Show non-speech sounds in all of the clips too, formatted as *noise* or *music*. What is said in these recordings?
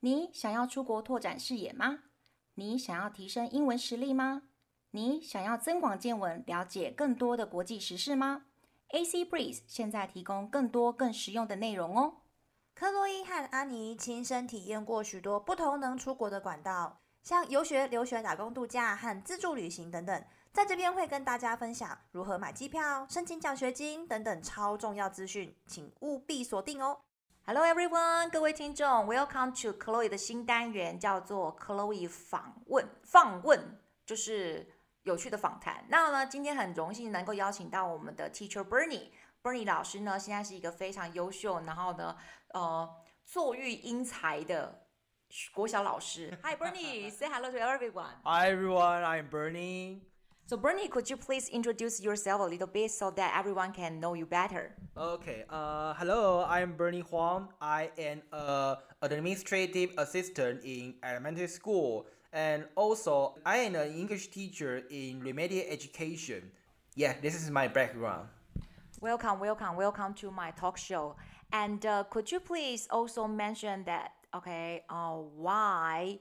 你想要出国拓展视野吗？你想要提升英文实力吗？你想要增广见闻，了解更多的国际时事吗？AC Breeze 现在提供更多更实用的内容哦。克洛伊和安妮亲身体验过许多不同能出国的管道，像游学、留学、打工度假和自助旅行等等。在这边会跟大家分享如何买机票、申请奖学金等等超重要资讯，请务必锁定哦。Hello everyone，各位听众，Welcome to Chloe 的新单元，叫做 Chloe 访问访问，就是有趣的访谈。那呢，今天很荣幸能够邀请到我们的 Teacher Bernie。Bernie 老师呢，现在是一个非常优秀，然后呢，呃，坐育英才的国小老师。Hi Bernie，say hello to everyone. Hi everyone, I'm Bernie. So Bernie, could you please introduce yourself a little bit so that everyone can know you better? Okay. Uh, hello, I'm Bernie Huang. I am a administrative assistant in elementary school, and also I am an English teacher in remedial education. Yeah, this is my background. Welcome, welcome, welcome to my talk show. And uh, could you please also mention that, okay, uh, why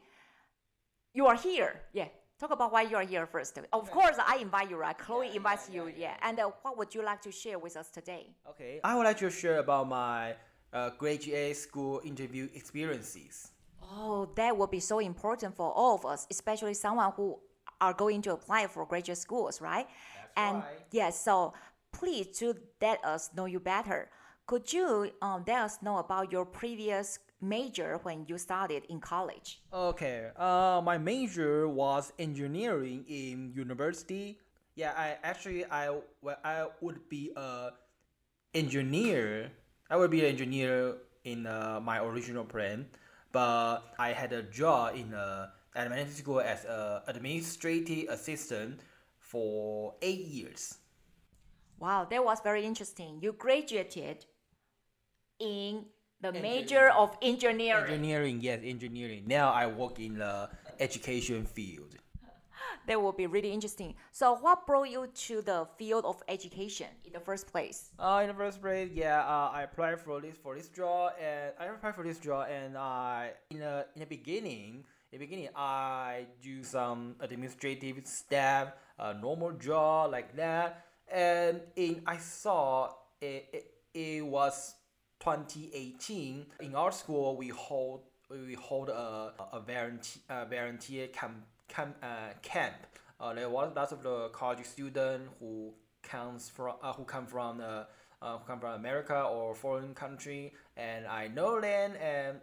you are here? Yeah, talk about why you are here first. Of course, I invite you, right? Chloe Yeah, invites yeah, you, yeah, yeah. And uh, what would you like to share with us today? Okay. I would like to share about my uh, grade GA school interview experiences. Oh, that would be so important for all of us, especially someone who are going to apply for graduate schools, right? That's and right. yes, so please to let us know you better. Could you um, let us know about your previous major when you started in college? Okay. Uh, my major was engineering in university. Yeah, I actually I well, I would be a engineer. I would be an engineer in uh, my original plan, but I had a job in a elementary school as a administrative assistant for eight years. Wow, that was very interesting. You graduated in the major of engineering. Engineering, yes, engineering. Now I work in the education field. *laughs* That will be really interesting. So, what brought you to the field of education in the first place? Uh, in the first place, yeah, uh, I applied for this for this job, and I applied for this job, and I in the in the beginning, in the beginning, I do some administrative staff, a normal job like that, and in I saw it, it, it was 2018 in our school we hold we hold a a volunteer a volunteer camp camp uh, camp. Uh, there was lots of the college student who comes from uh, who come from uh, uh, who come from America or foreign country, and I know them. And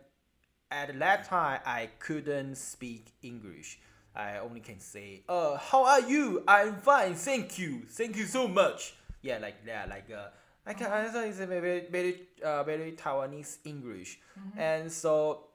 at that time, I couldn't speak English. I only can say, "Uh, how are you? I'm fine, thank you, thank you so much." Yeah, like that, like uh, I can answer is a very very uh, very Taiwanese English, and so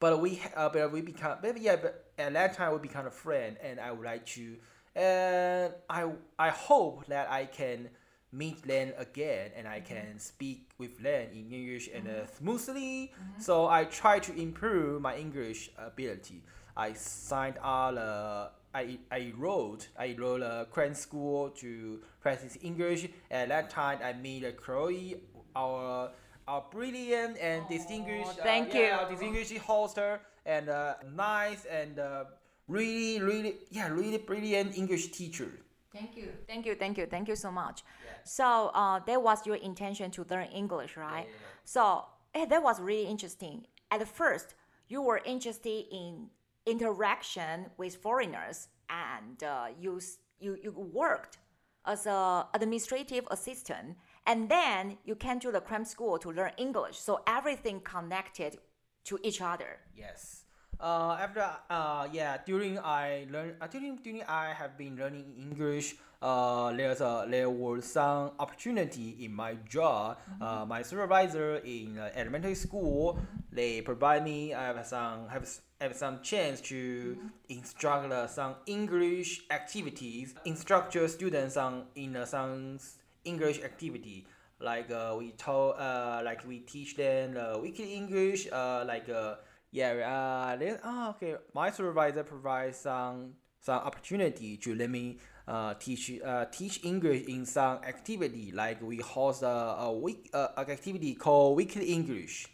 but we uh, but we become but yeah but at that time we become a friend and I would like to and I I hope that I can meet them again and I can speak with them in English and uh, smoothly. So I try to improve my English ability. I signed all uh, I, I wrote I wrote a credit school to practice English at that time I met uh, Chloe our our brilliant and distinguished uh, thank yeah, you. distinguished hoster and uh, nice and uh, really really yeah really brilliant English teacher. Thank you. Thank you. Thank you. Thank you so much. So, uh, that was your intention to learn English, right? So, eh, that was really interesting. At first, you were interested in interaction with foreigners, and uh, you you you worked as a administrative assistant, and then you came to the cram school to learn English. So everything connected to each other. Yes. Uh, after uh, yeah, during I learn uh, during during I have been learning English. Uh, there's a there was some opportunity in my job. Uh, my supervisor in uh, elementary school, they provide me I have some have, have some chance to instruct uh, some English activities, instruct your students on in uh, some English activity. Like uh, we told uh, like we teach them uh, weekly English uh, like uh, yeah uh, then, oh, okay my supervisor provides some some opportunity to let me uh, teach uh, teach English in some activity like we host a, a week uh, an activity called weekly English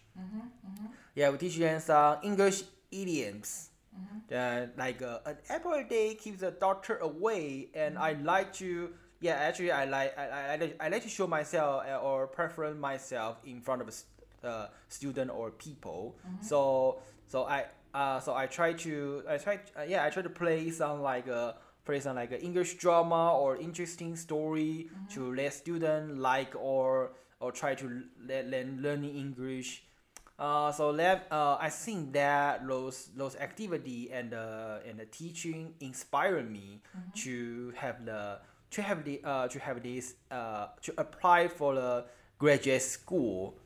Yeah, we teach them some English idioms. Uh, like uh, an apple a day keeps the doctor away, and I like to. Yeah, actually, I like I, I, I, like, to show myself uh, or prefer myself in front of a uh, student or people. So so I uh so I try to I try uh, yeah I try to play some like a play some like a English drama or interesting story to let student like or or try to let learn learning English. Uh, so that uh, I think that those those activity and uh, and the teaching inspire me to have the to have the uh, to have this uh, to apply for the graduate school.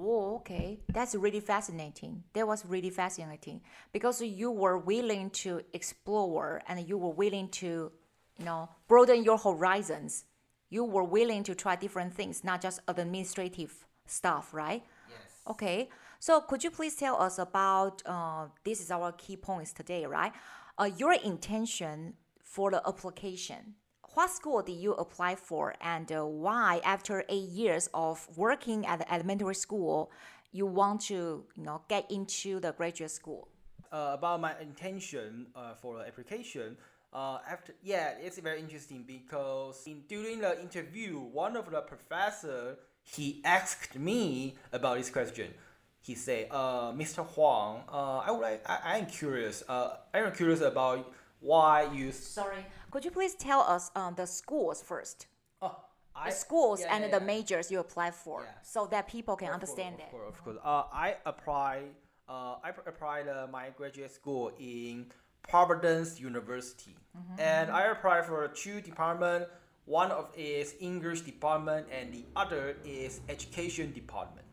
Oh, okay. That's really fascinating. That was really fascinating because you were willing to explore and you were willing to, you know, broaden your horizons. You were willing to try different things, not just administrative stuff, right? Yes. Okay. So could you please tell us about uh, this is our key points today, right? Uh, your intention for the application. What school did you apply for, and uh, why, after eight years of working at the elementary school, you want to, you know, get into the graduate school? uh, about my intention uh, for the application. Uh, after yeah, it's very interesting because in, during the interview, one of the professor he asked me about this question. He said, uh, "Mr. Huang, uh, I would like, I, I am curious. Uh, I am curious about why you. s- Sorry, could you please tell us um, the schools first? Oh, I, The schools yeah, and yeah, the yeah. majors you apply for, so that people can Of understand course, it. Of course, of course. Uh, I apply. Uh, I applied uh, my graduate school in Providence University, and I applied for two departments. One of is English department, and the other is education department.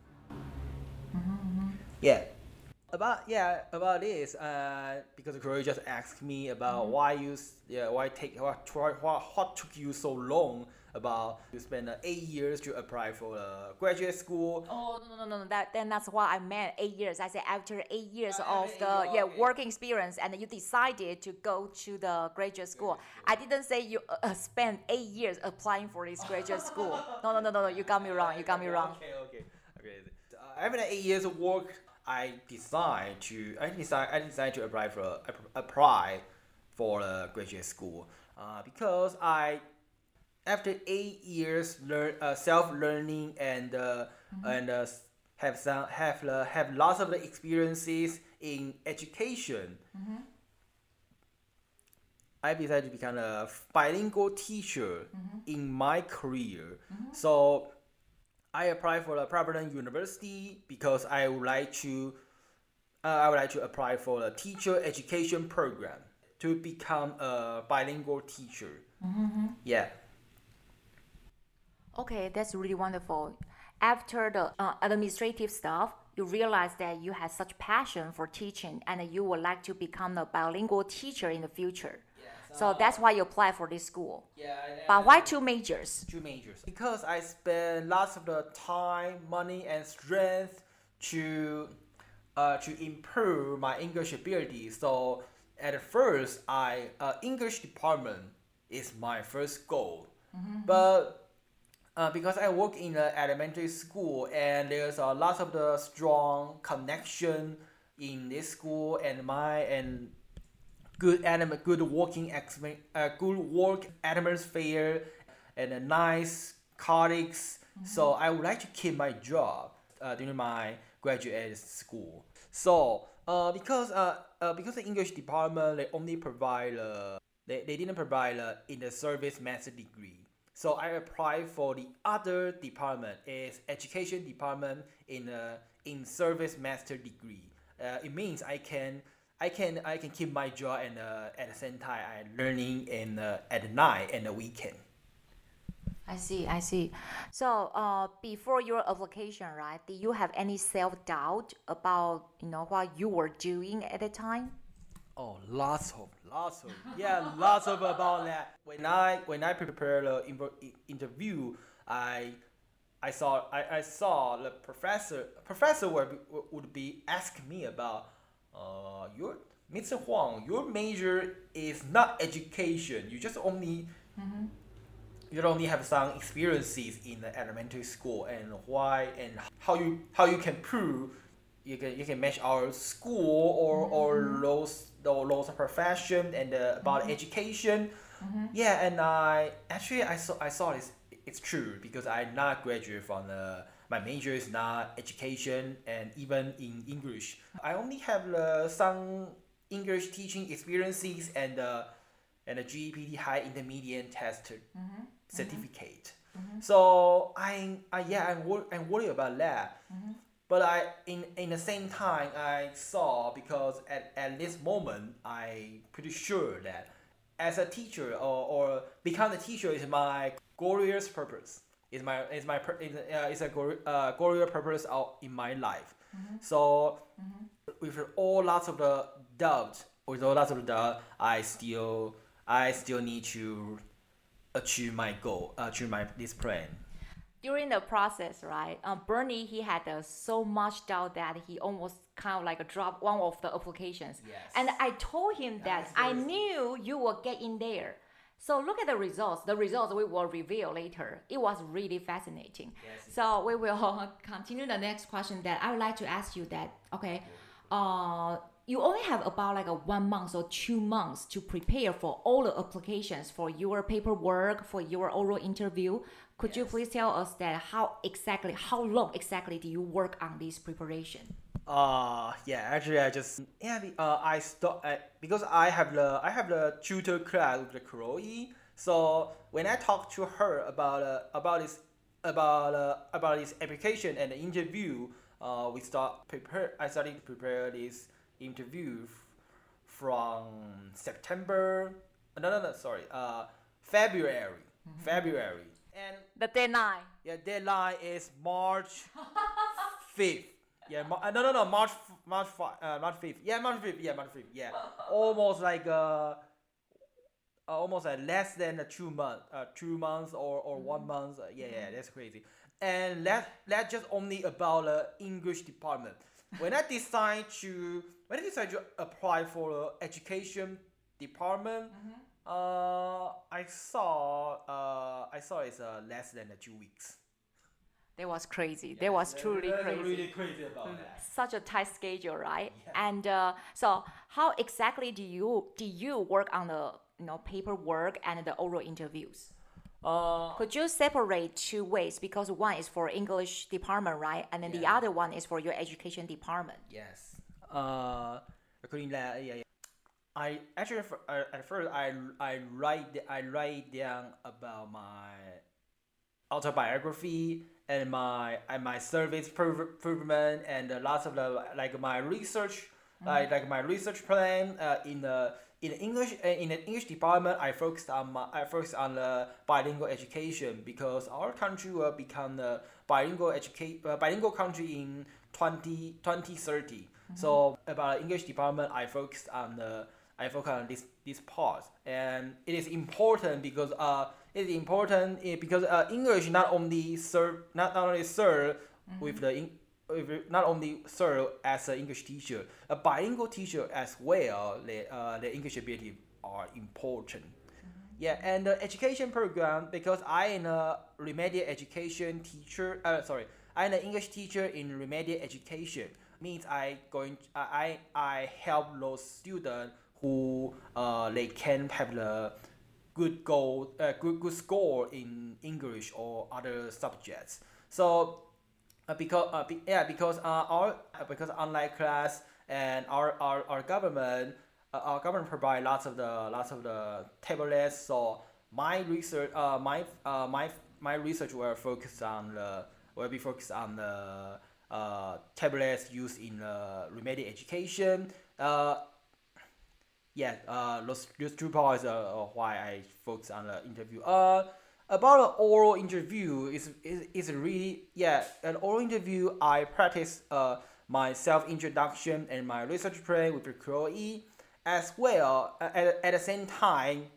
Yeah. About yeah about this uh because Chloe just asked me about why you yeah why take what what, what took you so long about you spend uh, eight years to apply for a graduate school Oh no no no no! That then that's what I meant. Eight years. I said after eight years Ah, of eight the years, yeah okay. working experience, and you decided to go to the graduate school. I didn't say you uh, uh, spent eight years applying for this graduate school. *laughs* No no no no no! You got me wrong. You got me wrong. Okay, okay, okay. Uh, after the eight years of work, I decide to I decide I decide to apply for apply for a graduate school uh, because I after eight years learn uh, self learning and uh, and uh, have some have uh, have lots of the experiences in education. I decided to become a bilingual teacher in my career. So I apply for the Providence University because I would like to uh, I would like to apply for the teacher education program to become a bilingual teacher. Yeah. Okay, that's really wonderful. After the uh, administrative stuff, you realize that you have such passion for teaching, and you would like to become a bilingual teacher in the future. So that's why you apply for this school. Yeah. But why two majors? two majors? Because I spend lots of the time, money, and strength to uh, to improve my English ability. So at first, I uh, English department is my first goal, but uh, because I work in an elementary school and there's a lot of the strong connection in this school and my and good anim- good working exp- uh, good work atmosphere and a nice colleagues. So I would like to keep my job uh, during my graduate school. So uh, because uh, uh, because the English department they only provide uh, they, they didn't provide uh, in the service master degree. So I applied for the other department. Is education department in a in service master degree. Uh, it means I can I can I can keep my job and uh, at the same time I'm learning in uh, at night and the weekend. I see, I see. So, uh, before your application, right, did you have any self doubt about you know what you were doing at the time? Oh, lots of, lots of, yeah, lots of about that. When I when I prepared the interview, I I saw I, I saw the professor professor would would be asking me about uh your Mr. Huang, your major is not education. You just only you you only have some experiences in the elementary school and why and how you how you can prove you can you can match our school or or those or those profession and uh, about education. Yeah, and I actually I saw I saw this it's true because I not graduate from the my major is not education and even in English. I only have uh, some English teaching experiences and uh, and a GEPT high intermediate test certificate. So I, I yeah I'm, wor- I'm worried about that. But I in in the same time I saw because at, at this moment I pretty sure that as a teacher or, or become a teacher is my glorious purpose. Is my is my pur- is, uh, is a glor- uh, glorious purpose out in my life. So with all lots of the doubt, with all lots of the doubt, I still I still need to achieve my goal, achieve my this plan. during the process, right? Um, Bernie he had uh, so much doubt that he almost kind of like dropped one of the applications. Yes. And I told him that That's I knew you will get in there. So look at the results. The results we will reveal later. It was really fascinating. Yes. So we will *laughs* continue the next question that I would like to ask you that okay, uh, you only have about like a one month or two months to prepare for all the applications for your paperwork for your oral interview. Could you please tell us that how exactly how long exactly do you work on this preparation? Uh yeah, actually I just yeah be- uh I stop I, because I have the I have the tutor class with the Chloe. So when I talk to her about uh, about this about uh, about this application and the interview, uh we start prepare I started to prepare this interview f- from September no no no sorry uh February February and The deadline. yeah, deadline is March *laughs* fifth. Yeah, Mar- uh, no, no, no, March, f- March, fi- uh, March fifth. Yeah, March fifth. Yeah, March fifth. Yeah, almost like uh, uh almost like less than a two month, uh, two months or or one month. Uh, yeah, yeah, that's crazy. And that that just only about the English department. When I decide to when I decide to apply for the education department, uh, I saw uh I saw it's uh less than uh, two weeks. That was crazy. that was truly crazy. Really crazy about that. Such a tight schedule, right? And uh, so, how exactly do you do you work on the you know paperwork and the oral interviews? Uh, Could you separate two ways because one is for English department, right? And then the other one is for your education department. yes. Uh, according to that, yeah, yeah. I actually f- uh, at first I I write I write down about my autobiography and my and my service improvement and uh, lots of the like my research like like my research plan uh, in the in the English uh, in the English department I focused on my I focused on the bilingual education because our country will become the bilingual educate uh, bilingual country in 20, 2030 so about English department I focused on the I focus on this this part, and it is important because uh it is important eh, because uh English not only serve not, not only serve with the in, with, not only serve as an English teacher, a bilingual teacher as well. The uh the English ability are important. Yeah, and the education program because I am a remedial education teacher. Uh, sorry, I'm an English teacher in remedial education. Means I going I I I help those students who uh they can have the good goal uh, good good score in English or other subjects. So uh, because uh, be, yeah because uh, our uh, because online class and our our, our government uh, our government provide lots of the lots of the tablets so my research uh, my uh, my my research will focus on the will be focused on the uh, tablets used in uh, remedial education uh, yeah, uh, those, those two parts are, are why I focus on the interview. Uh, about an oral interview is is, is really yeah an oral interview I practice uh my self introduction and my research plan with the Chloe as well uh, at, at the same time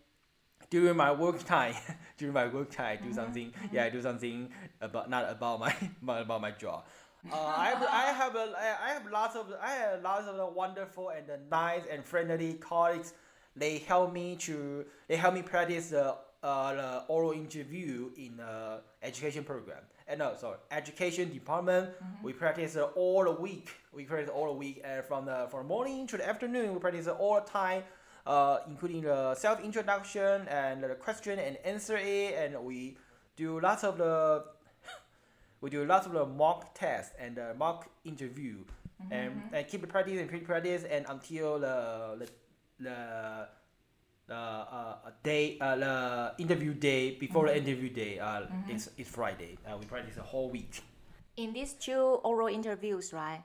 during my work time *laughs* during my work time I do something yeah I do something about not about my, *laughs* my about my job uh, I have I have a, I have lots of I have lots of wonderful and nice and friendly colleagues they help me to they help me practice the uh, uh, the oral interview in the education program. And no, sorry, education department. We practice uh, all the week. We practice all the week, and from the from morning to the afternoon, we practice all the time, uh, including the self introduction and the question and answer it, and we do lots of the we do lots of the mock test and the mock interview, and, and keep the practice and keep practice, and until the the the the uh, day uh, the interview day before the interview day uh, is is Friday. Uh, we practice the whole week. In these two oral interviews, right?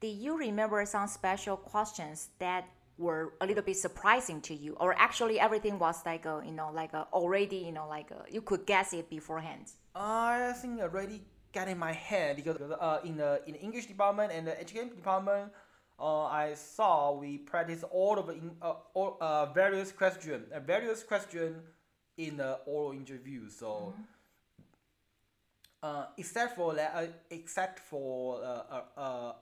Did you remember some special questions that were a little bit surprising to you, or actually everything was like a, you know, like a already, you know, like a, you could guess it beforehand? I think already got in my head because uh, in the in the English department and the education department, uh, I saw we practice all of the in, uh, all, uh, various question uh, various question in the oral interview. So. Uh, except for that, uh, except for uh, uh, uh,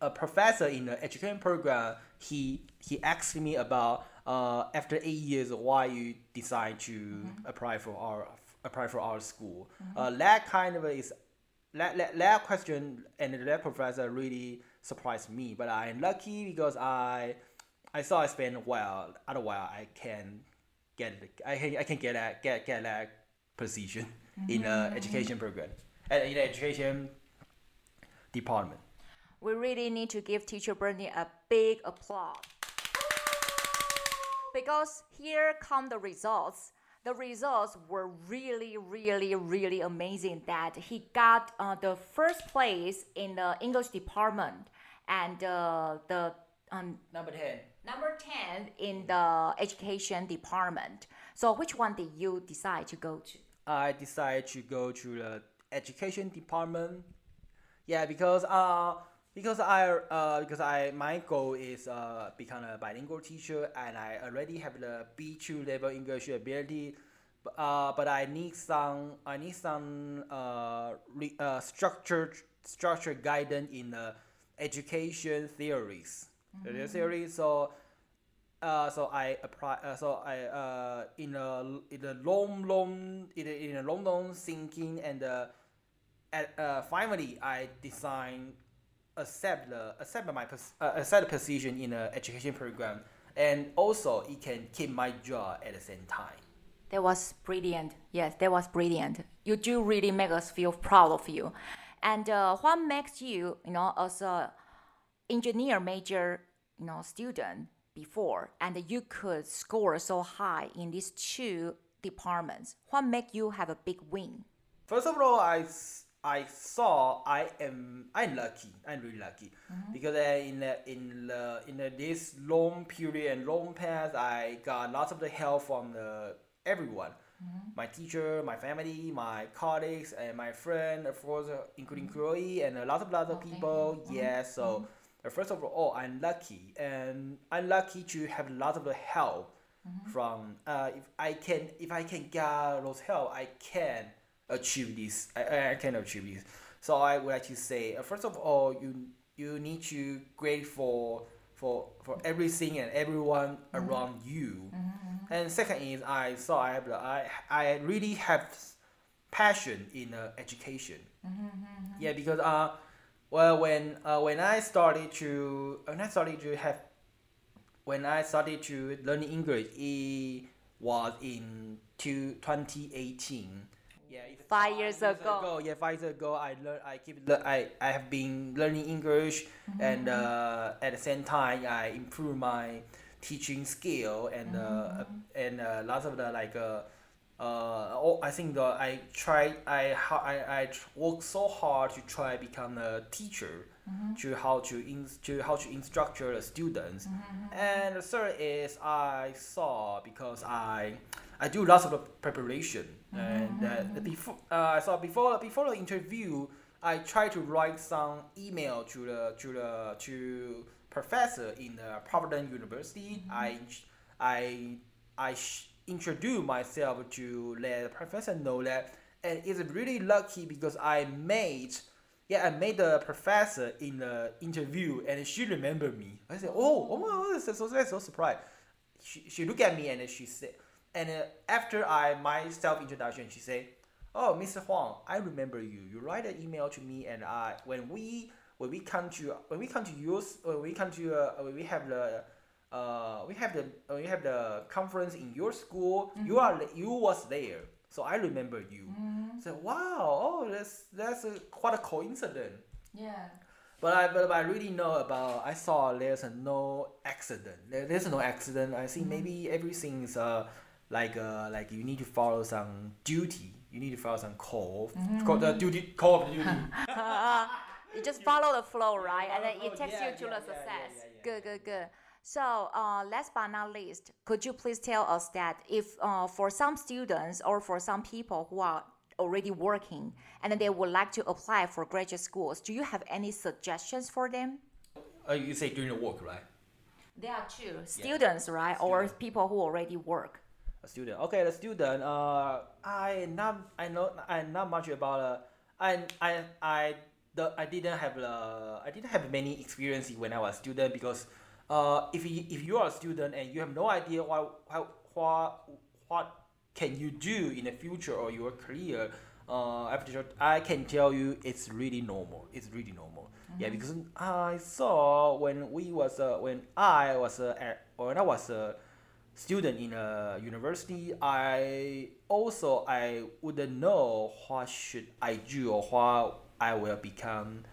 a professor in the education program, he he asked me about uh, after eight years why you decide to apply for our apply for our school. Uh, that kind of is that, that, that question and that professor really surprised me. But I'm lucky because I I saw I spent a well. Otherwise, I can get. I can, I can get that get get that position in the education program and in the education department. We really need to give teacher Bernie a big applause. Because here come the results. The results were really, really, really amazing that he got uh, the first place in the English department and uh, the um, Number ten. number 10 in the education department. So which one did you decide to go to? I decided to go to the education department. Yeah, because uh because I uh because I my goal is uh become a bilingual teacher and I already have the B two level English ability. But, uh, but I need some I need some uh, re, uh structured structured guidance in the education theories. The theory so uh, so I apply. Uh, so I uh, in a in a long long in a, in a long long thinking and uh, at uh, finally I design accept the accept my uh, accept the position in the education program and also it can keep my job at the same time. That was brilliant. Yes, that was brilliant. You do really make us feel proud of you. And uh, what makes you, you know, as a engineer major, you know, student before, and you could score so high in these two departments? What make you have a big win? First of all, I, I saw I am I'm lucky. I'm really lucky because uh, in the, in the, in the, this long period and long path, I got lots of the help from the everyone. My teacher, my family, my colleagues, and my friend, of course, uh, including Chloe, and a lot of other thank you. people. Yeah, so uh, first of all, I'm lucky, and I'm lucky to have a lot of the help from. Uh, if I can, if I can get those help, I can achieve this. I, I can achieve this. So I would like to say, uh, first of all, you you need to grateful for for for everything and everyone around you. And second is I saw I have I I really have passion in uh, education. Yeah, because uh, well when uh, when I started to when I started to have when I started to learn English, it was in two, 2018. Yeah, it's Five years ago. Yeah, five years ago, I learn. I keep. Le- I I have been learning English, and uh, at the same time, I improve my teaching skill and uh, and uh, lots of the like. Uh, uh, oh, I think the I tried. I how I I work so hard to try become a teacher, to how to in, to how to instruct the students. And the third is I saw because I I do lots of the preparation and uh, before uh, so before before the interview I try to write some email to the to the to professor in the Providence University. I I I sh- introduce myself to let the professor know that, and it's really lucky because I made. Yeah, I made the professor in the interview, and she remembered me. I said, "Oh, oh my God, so that's so surprised." She, she looked at me and then she said, and uh, after I my self introduction, she say, "Oh, Mr. Huang, I remember you. You write an email to me, and I when we when we come to when we come to yours when we come to uh, when we have the uh, we have the uh, we have the conference in your school. You are you was there, so I remember you. So wow, oh that's that's a, quite a coincidence. Yeah. But I but I really know about I saw there's a no accident. There, there's no accident. I think maybe everything is uh like uh like you need to follow some duty. You need to follow some call. Call the duty call of duty. *laughs* you just follow the flow, right? And then it takes flow, you to yeah, the yeah, yeah, success. yeah, yeah. Good, good, good. So, uh, last but not least, could you please tell us that if uh, for some students or for some people who are already working and then they would like to apply for graduate schools, do you have any suggestions for them? Uh, you say during the work, right? There are two students, right, or people who already work. A student. Okay, the student. Uh, I not I know I not much about. Uh, I I I the I didn't have uh, I didn't have many experience when I was a student because uh if you, if you are a student and you have no idea what how what what can you do in the future or your career uh after I can tell you it's really normal. It's really normal. Yeah, because I saw when we was uh, when I was uh, at, when I was a student in a university, I also I wouldn't know what should I do or what I will become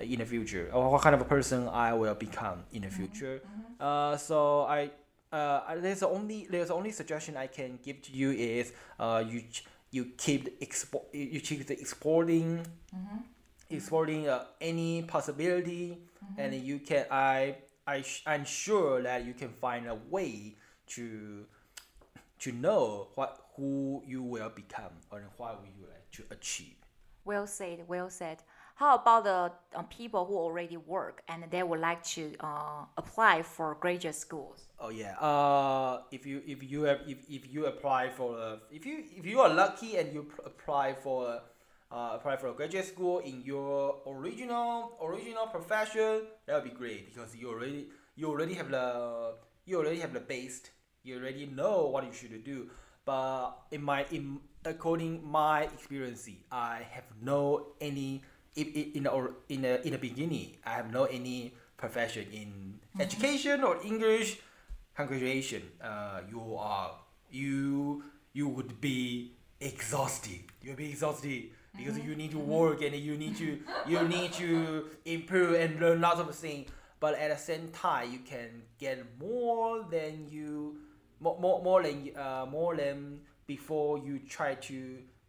in the future or what kind of a person I will become in the future. Uh, so I uh, there's only there's only suggestion I can give to you is uh, you you keep the expo- you keep the exporting exploring uh, any possibility and you can i i sh- i'm sure that you can find a way to to know what who you will become or what will you like to achieve Well said, well said. How about the uh, people who already work and they would like to uh, apply for graduate schools? oh yeah uh if you if you have if, if you apply for a, if you if you are lucky and you apply for a, uh, apply for a graduate school in your original original profession that would be great because you already you already have the you already have the base you already know what you should do. But in my in according my experience i have no any in in the, or- in the in the beginning i have no any profession in mm-hmm. education or english. Congratulations uh, you are you you would be exhausted. You'll be exhausted because mm-hmm. you need to mm-hmm. work and you need to you need to improve and learn lots of things. But at the same time you can get more than you more, more, more than uh, more than before you try to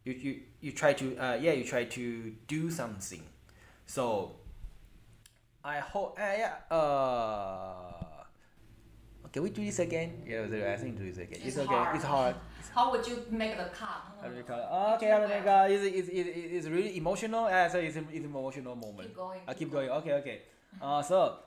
you, you, you try to uh, yeah you try to do something so I hope uh, yeah uh can we do this again yeah I think do this again it's, okay it's hard How would you make the cut? how do we call it? Oh, okay, how do we call it? It's, it's, it's, it's really emotional. Uh, so it's an it's emotional moment. Keep going, I keep keep going. Okay, okay. Uh, so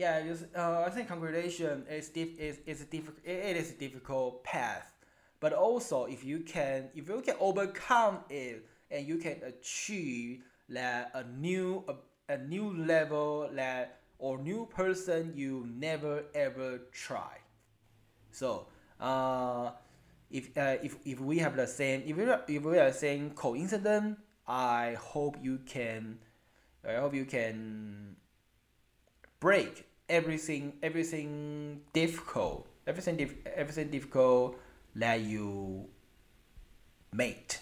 yeah, it's, uh, I think congratulation is diff- is is a difficult. It is a difficult path, but also if you can if you can overcome it and you can achieve that a new a, a new level that or new person you never ever try. So, uh, if uh, if if we have the same if we are, if we are saying coincidence, I hope you can, I hope you can break everything everything difficult everything dif- everything difficult that you made.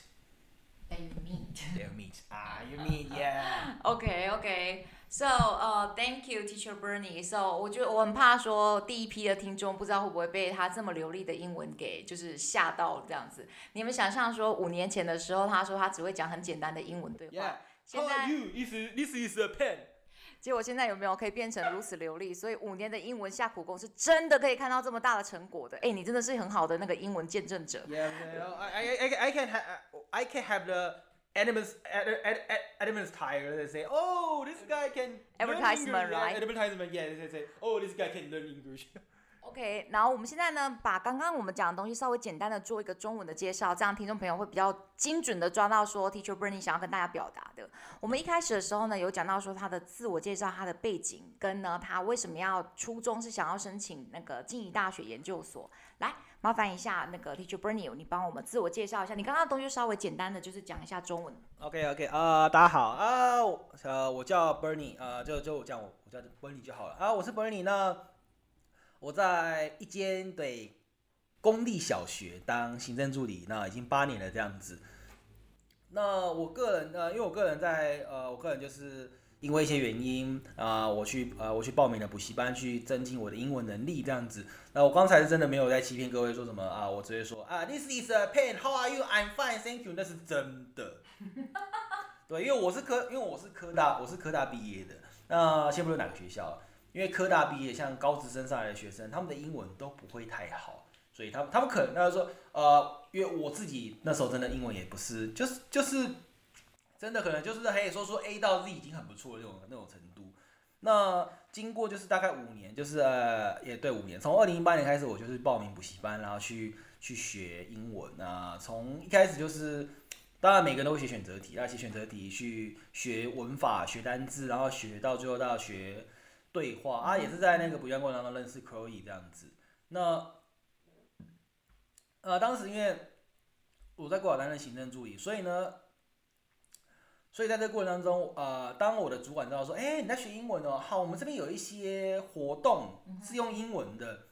That you meet. That meet ah you mean yeah. *laughs* OK OK。So, 呃、t h a n k you, Teacher Bernie. So，我觉得我很怕说第一批的听众不知道会不会被他这么流利的英文给就是吓到这样子。你们想象说五年前的时候，他说他只会讲很简单的英文对话 Yeah. 现 How 在 are you? This is this is a pen. 结果现在有没有可以变成如此流利？所以五年的英文下苦功是真的可以看到这么大的成果的。哎，你真的是很好的那个英文见证者。Yeah, yeah, I, I, I, can have, I can have the elements ad, ad, ad, elements tire. They say, oh, this guy can Advertisement, right? advertisement. Yeah, they say, oh, this guy can learn English. OK，然后我们现在呢，把刚刚我们讲的东西稍微简单的做一个中文的介绍，这样听众朋友会比较精准的抓到说 Teacher Bernie 想要跟大家表达的。我们一开始的时候呢，有讲到说他的自我介绍、他的背景，跟呢他为什么要初衷是想要申请那个静宜大学研究所。来，麻烦一下那个 Teacher Bernie，你帮我们自我介绍一下。你刚刚的东西稍微简单的就是讲一下中文。OK OK 呃、大家好啊、呃，我叫 Bernie，呃，就就这样，我我叫 Bernie 就好了啊、我是 Bernie，那我在一间对公立小学当行政助理，那已经八年了这样子。那我个人呃，因为我个人在呃，我个人就是因为一些原因啊、我去呃，我去报名了补习班，去增进我的英文能力这样子。那我刚才是真的没有在欺骗各位说什么啊，我直接说啊，This is a pen，How are you? I'm fine, thank you。那是真的。*laughs* 对，因为我是科，因为我是科大，我是科大毕业的。那先不论哪个学校，因为科大毕业，像高职升上来的学生，他们的英文都不会太好，所以他们他们可能他就说，呃，因为我自己那时候真的英文也不是，就是就是真的可能就是可以说说 A 到 Z 已经很不错的那种那种程度。那经过就是大概五年，就是呃也对五年，从二零一八年开始，我就是报名补习班，然后去去学英文啊。从一开始就是，当然每个人都会写选择题，要写选择题去学文法、学单字，然后学到最后到学对话啊，也是在那个补习班过程当中认识 Chloe 这样子。那呃当时因为我在国岛担任行政助理，所以呢。所以在这个过程当中，呃，当我的主管知道说，哎、你在学英文哦，好，我们这边有一些活动是用英文的，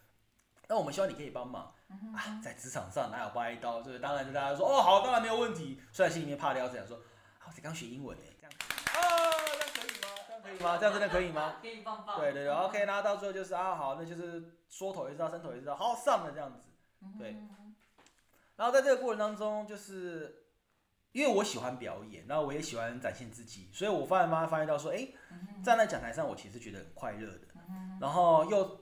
那我们希望你可以帮忙。啊，在职场上哪有拔一刀？就是当然就大家说，哦，好，当然没有问题。虽然心里面怕的要死，想说，啊，我才刚学英文呢，这样，以吗？这样真的可以吗？可以棒棒对对对，OK，然后到最后就是啊，好，那就是缩头也知道，伸头也知道，好上了这样子。对。然后在这个过程当中，就是因为我喜欢表演，然后我也喜欢展现自己，所以我发现慢慢发现到说，哎，站在讲台上，我其实觉得很快乐的，然后又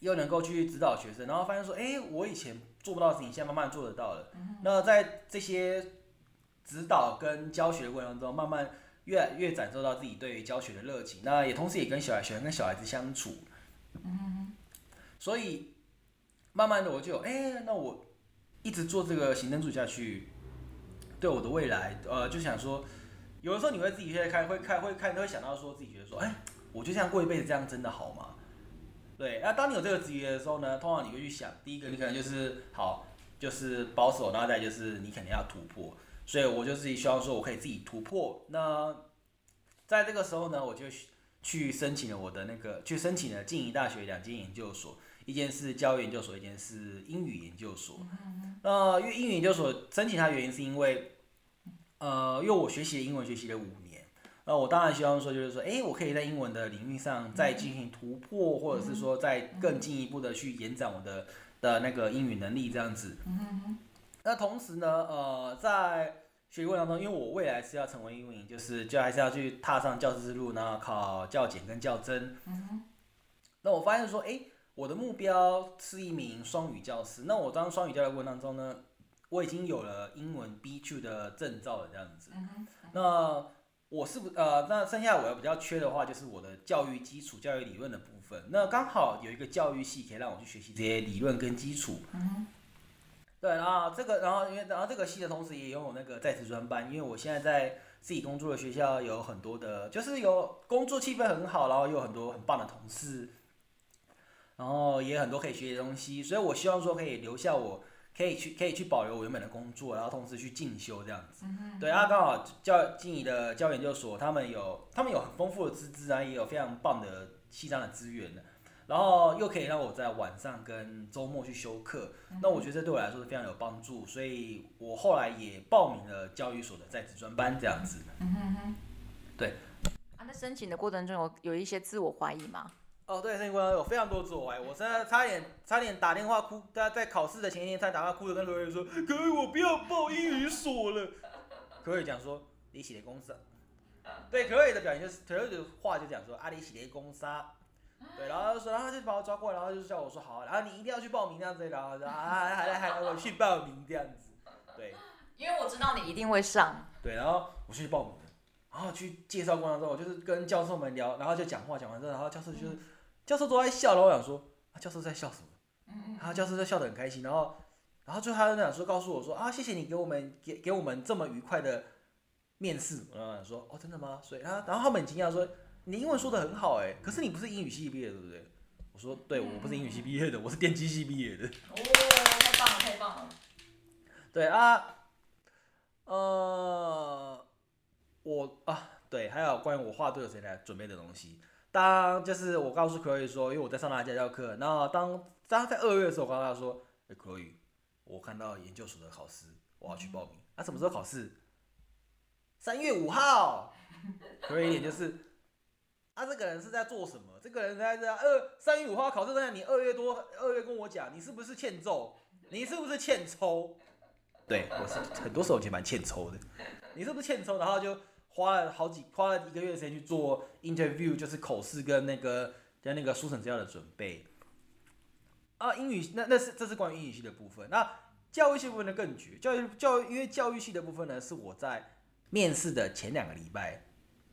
又能够去指导学生，然后发现说，哎，我以前做不到的事情，现在慢慢做得到了。那在这些指导跟教学的过程当中，慢慢越来越感受到自己对于教学的热情，那也同时也跟小孩喜欢跟小孩子相处，嗯所以慢慢的我就哎、那我一直做这个行政助理下去，对我的未来，呃，就想说，有的时候你会自己在开，会开，会看，都会想到说自己觉得说，哎、我就这样过一辈子，这样真的好吗？对，那当你有这个职业的时候呢，通常你会去想，第一个你可能就是好，就是保守，然后再就是你肯定要突破，所以我就自己希望说我可以自己突破。那在这个时候呢，我就去申请了我的那个，去申请了静宜大学两间研究所，一间是教育研究所，一间是英语研究所。那因为英语研究所申请它的原因是因为，呃，因为我学习的英文学习了五年，那我当然希望说就是说，哎，我可以在英文的领域上再进行突破，或者是说再更进一步的去延展我的的那个英语能力这样子。那同时呢，呃，在学习过程当中，因为我未来是要成为英文，就是就还是要去踏上教师之路，然后考教检跟教甄。那我发现说，哎、我的目标是一名双语教师。那我当双语教的过程当中呢，我已经有了英文 B2 的证照了，这样子。那我是不呃，那剩下我要比较缺的话，就是我的教育基础、教育理论的部分。那刚好有一个教育系可以让我去学习这些理论跟基础。对，然后这个，然后因为然后这个系的同时也拥有那个在职专班，因为我现在在自己工作的学校有很多的，就是有工作气氛很好，然后又有很多很棒的同事，然后也有很多可以学习的东西，所以我希望说可以留下我，可以去可以去保留我原本的工作，然后同时去进修这样子。对，啊刚好教静怡的教研究所，他们有他们有很丰富的资质啊，也有非常棒的西藏的资源的。然后又可以让我在晚上跟周末去修课，那我觉得这对我来说是非常有帮助，所以我后来也报名了教育所的在职专班这样子。啊，那申请的过程中有有一些自我怀疑吗？哦，对，申请过程有非常多自我怀疑，我真的差点差点打电话哭，在在考试的前一天差点打电话哭着跟罗瑞说，可以我不要报英语所了。*laughs* 可瑞讲说你写的公司，对，可瑞的表情就是可瑞的话就讲说阿里写的公司。对，然后他就说，然后他就把我抓过来，然后就叫我说好，然后你一定要去报名这样子，然后就啊还还还还我去报名这样子，对因为我知道你一定会上。对，然后我去报名了，然后去介绍过程中，我就是跟教授们聊，然后就讲话，讲完之后，然后教授就是、教授都在笑，然后我想说，啊教授在笑什么？然后教授在笑得很开心，然后然后最后他就讲说告诉我说啊，谢谢你给我们给给我们这么愉快的面试。然后说哦，真的吗？所以然后然后他们很惊讶说你英文说的很好哎，可是你不是英语系毕业的对不对？我说对，我不是英语系毕业的，我是电机系毕业的。哦，太棒了，太棒了。对啊，呃，我啊，对，还有关于我画队有谁来准备的东西。当就是我告诉 Chloe 说，因为我在上他家教课，然后当当在二月的时候，我告诉他说，哎，Chloe，我看到研究所的考试，我要去报名。啊，什么时候考试？三月五号。Chloe 一点就是，啊，这个人是在做什么？这个人在在二三月五号考试，那你二月多二月跟我讲，你是不是欠揍？你是不是欠抽？对我是很多时候也蛮欠抽的。你是不是欠抽？然后就。花了好几花了一个月时间去做 interview，就是口试跟那个跟那个书审资料的准备。啊，英语那那是这是关于英语系的部分。那教育系部分的更绝，教育教育因为教育系的部分呢，是我在面试的前两个礼拜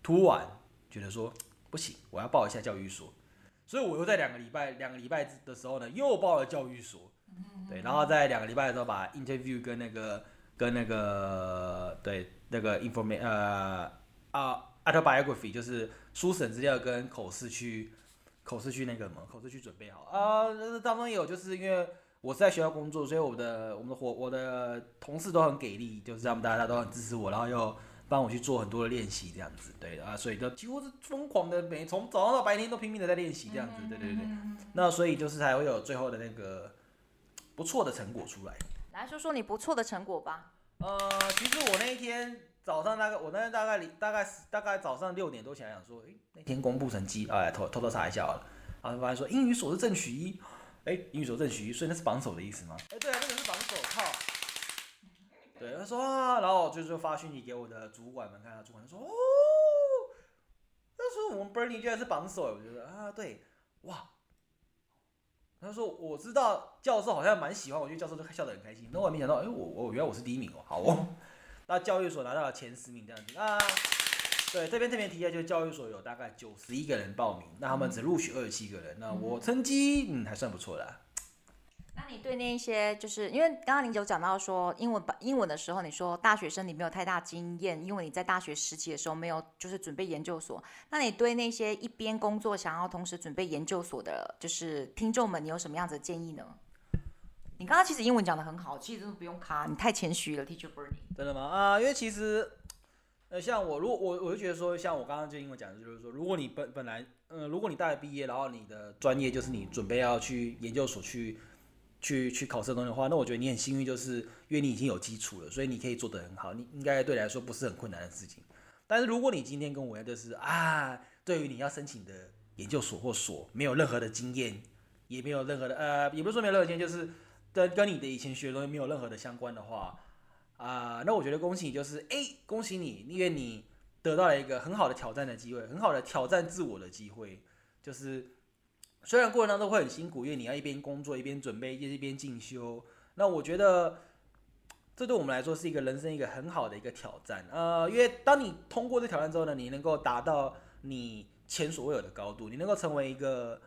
突然觉得说不行，我要报一下教育所，所以我又在两个礼拜两个礼拜的时候呢又报了教育所。对，然后在两个礼拜的时候把 interview 跟那个跟那个对。那个 information 呃啊 autobiography 就是书审资料跟口试去口试去那个什么口试去准备好啊，当中也有就是因为我是在学校工作，所以我的我们的伙我的同事都很给力，就是他们大家都很支持我，然后又帮我去做很多的练习这样子，对啊，所以就几乎是疯狂的每从早上到白天都拼命的在练习这样子，对对对，那所以就是才会有最后的那个不错的成果出来。来说说你不错的成果吧。呃，其实我那一天早上大概，我那天大概大概大概早上六点多起来想说，哎，那天公布成绩，哎，偷偷偷查一下好了，然后发现说英语所是正取一，哎，英语所正取一，所以那是榜首的意思吗？哎，对啊，那个是榜首，靠。对，他说啊，然后就是发讯息给我的主管们看他，主管说，哦，那时候我们 Bernie 居然是榜首，我觉得啊，对，哇。他说：“我知道教授好像蛮喜欢我，觉得教授都笑得很开心。那我没想到，哎，我我原来我是第一名哦，好哦。那教育所拿到了前十名这样子啊。对，这边特别提一下，就是教育所有大概九十一个人报名，那他们只录取二十七个人。那我成绩嗯还算不错的。”那你对那些，就是因为刚刚您有讲到说英文英文的时候，你说大学生你没有太大经验，因为你在大学时期的时候没有就是准备研究所。那你对那些一边工作想要同时准备研究所的，就是听众们，你有什么样子的建议呢？你刚刚其实英文讲的很好，其实真的不用卡，你太谦虚了，Teacher Bernie。真的吗？啊，因为其实，呃，像我，如果我我就觉得说，像我刚刚就英文讲的，就是说，如果你本本来，嗯，如果你大学毕业，然后你的专业就是你准备要去研究所去。去去考试的东西的话，那我觉得你很幸运，就是因为你已经有基础了，所以你可以做得很好。你应该对你来说不是很困难的事情。但是如果你今天跟我一样，就是啊，对于你要申请的研究所或所没有任何的经验，也没有任何的呃，也不是说没有任何经验，就是跟跟你的以前学的东西没有任何的相关的话，啊，那我觉得恭喜你，就是哎，恭喜你，因为你得到了一个很好的挑战的机会，很好的挑战自我的机会，就是。虽然过程当中会很辛苦，因为你要一边工作一边准备，一边进修。那我觉得这对我们来说是一个人生一个很好的一个挑战。呃，因为当你通过这挑战之后呢，你能够达到你前所未有的高度，你能够成为一个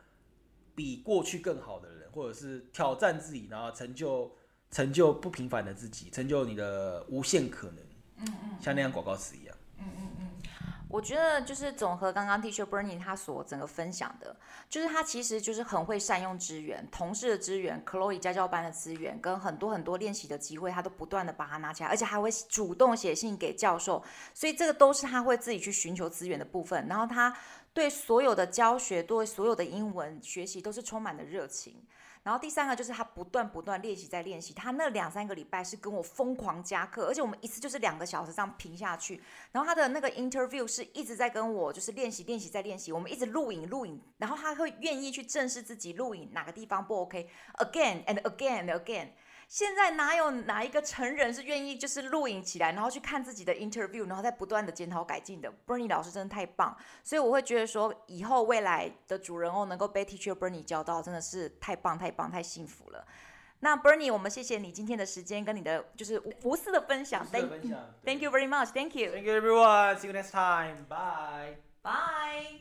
比过去更好的人，或者是挑战自己，然后成就成就不平凡的自己，成就你的无限可能。嗯嗯，像那样广告词一样。我觉得就是总和刚刚 Teacher Bernie 他所整个分享的，就是他其实就是很会善用资源，同事的资源，Chloe 家教班的资源，跟很多很多练习的机会，他都不断的把它拿起来，而且还会主动写信给教授，所以这个都是他会自己去寻求资源的部分。然后他对所有的教学，对所有的英文学习都是充满了热情。然后第三个就是他不断不断练习在练习，他那两三个礼拜是跟我疯狂加课，而且我们一次就是两个小时这样评下去。然后他的那个 interview 是一直在跟我就是练习练习在练习，我们一直录影录影，然后他会愿意去正视自己录影哪个地方不 OK，again and again and again。现在哪有哪一个成人是愿意就是录影起来，然后去看自己的 interview，然后再不断的检讨改进的？Bernie 老师真的太棒，所以我会觉得说，以后未来的主人翁能够被 Teacher Bernie 教到，真的是太棒太棒太幸福了。那 Bernie，我们谢谢你今天的时间跟你的就是无私的分享，Thank you very much，Thank you，Thank you everyone，See you next time，Bye，Bye。